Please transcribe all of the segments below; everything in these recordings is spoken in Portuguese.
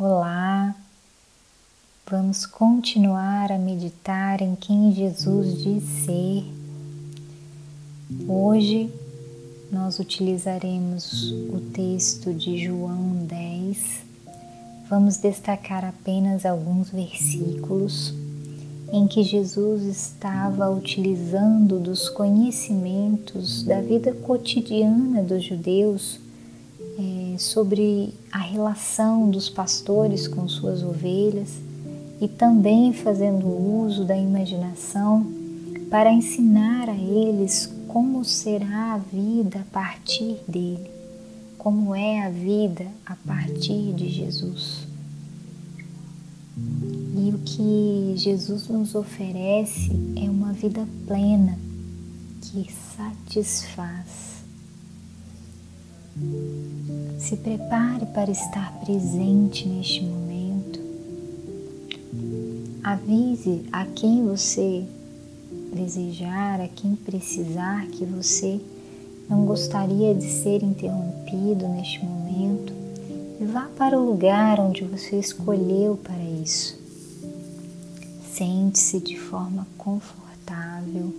Olá, vamos continuar a meditar em quem Jesus diz ser. Hoje nós utilizaremos o texto de João 10. Vamos destacar apenas alguns versículos em que Jesus estava utilizando dos conhecimentos da vida cotidiana dos judeus sobre a relação dos pastores com suas ovelhas e também fazendo uso da imaginação para ensinar a eles como será a vida a partir dele, como é a vida a partir de Jesus. E o que Jesus nos oferece é uma vida plena que satisfaz se prepare para estar presente neste momento. Avise a quem você desejar, a quem precisar que você não gostaria de ser interrompido neste momento e vá para o lugar onde você escolheu para isso. Sente-se de forma confortável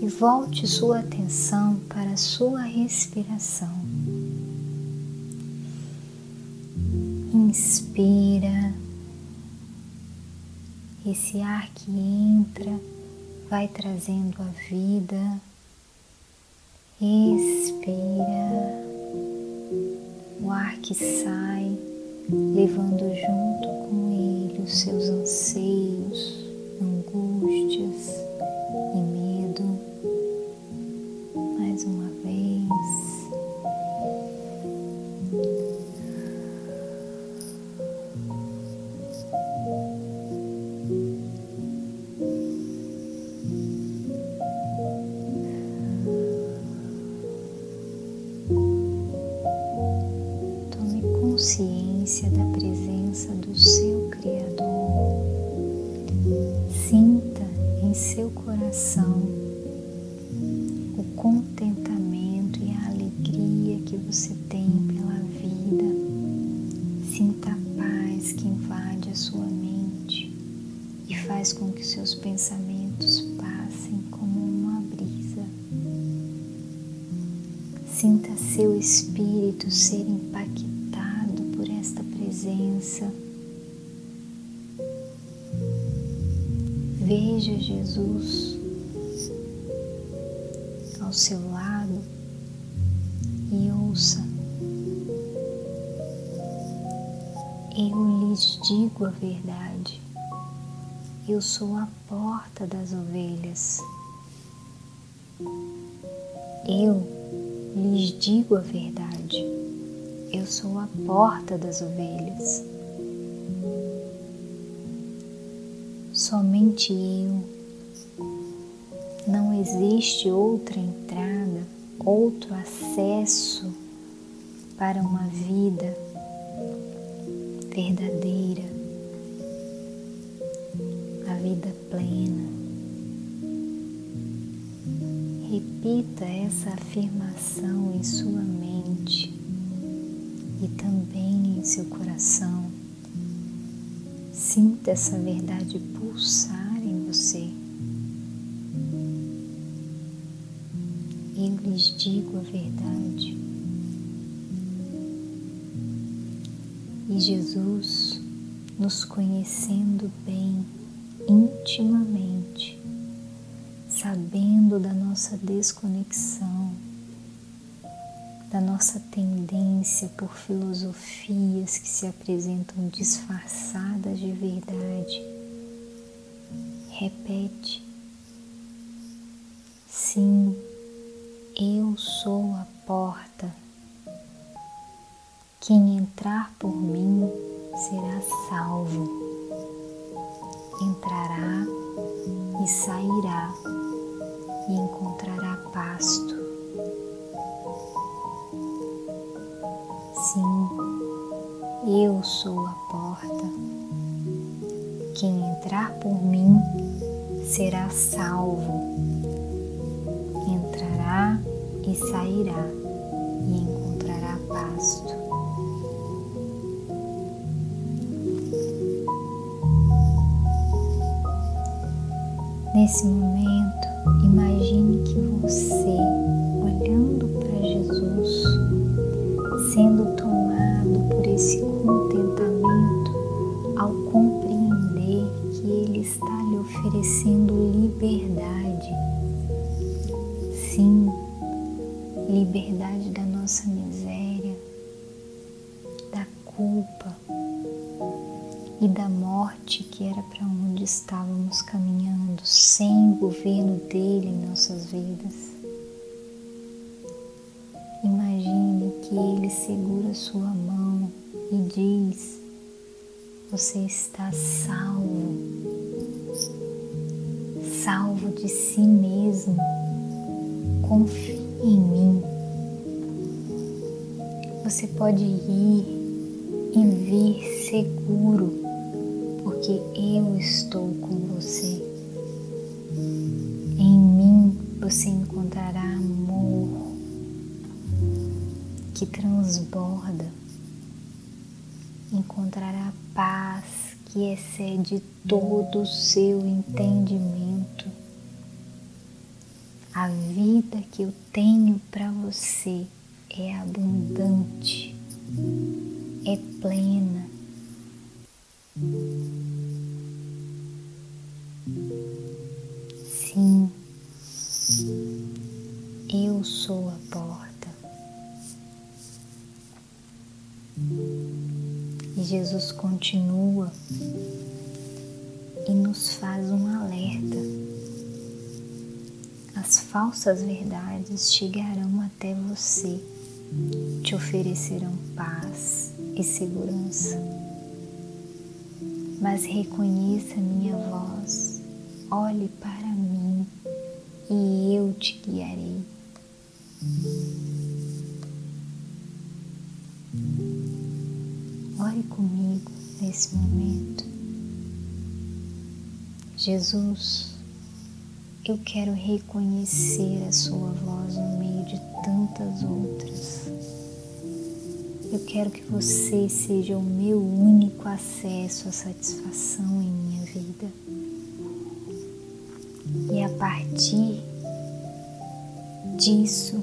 e volte sua atenção para a sua respiração. Inspira, esse ar que entra vai trazendo a vida. Expira, o ar que sai, levando junto com ele os seus anseios, angústias e medo. Consciência da presença do seu Criador. Sinta em seu coração o contentamento e a alegria que você tem pela vida. Sinta a paz que invade a sua mente e faz com que seus pensamentos passem como uma brisa. Sinta seu espírito ser presença. Veja Jesus ao seu lado e ouça. Eu lhes digo a verdade. Eu sou a porta das ovelhas. Eu lhes digo a verdade. Eu sou a porta das ovelhas. Somente eu. Não existe outra entrada, outro acesso para uma vida verdadeira, a vida plena. Repita essa afirmação em sua mente também em seu coração. Sinta essa verdade pulsar em você. Eu lhes digo a verdade. E Jesus, nos conhecendo bem, intimamente, sabendo da nossa desconexão, da nossa tendência por filosofias que se apresentam disfarçadas de verdade. Repete: Sim, eu sou entrar por mim será salvo, entrará e sairá e encontrará pasto. Nesse momento, imagine que você e da morte que era para onde estávamos caminhando, sem o governo dele em nossas vidas. Imagine que ele segura sua mão e diz: Você está salvo, salvo de si mesmo. Confie em mim. Você pode ir e vir seguro porque eu estou com você. Em mim você encontrará amor que transborda, encontrará paz que excede todo o seu entendimento. A vida que eu tenho para você é abundante, é plena Sim, eu sou a porta. E Jesus continua e nos faz um alerta. As falsas verdades chegarão até você, te oferecerão paz e segurança. Mas reconheça minha voz, olhe para mim e eu te guiarei. Ore comigo nesse momento. Jesus, eu quero reconhecer a Sua voz no meio de tantas outras. Eu quero que você seja o meu único acesso à satisfação em minha vida. E a partir disso,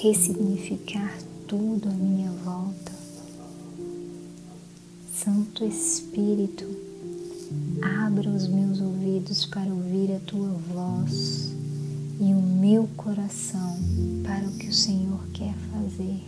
ressignificar tudo à minha volta. Santo Espírito, abra os meus ouvidos para ouvir a tua voz e o meu coração para o que o Senhor quer fazer.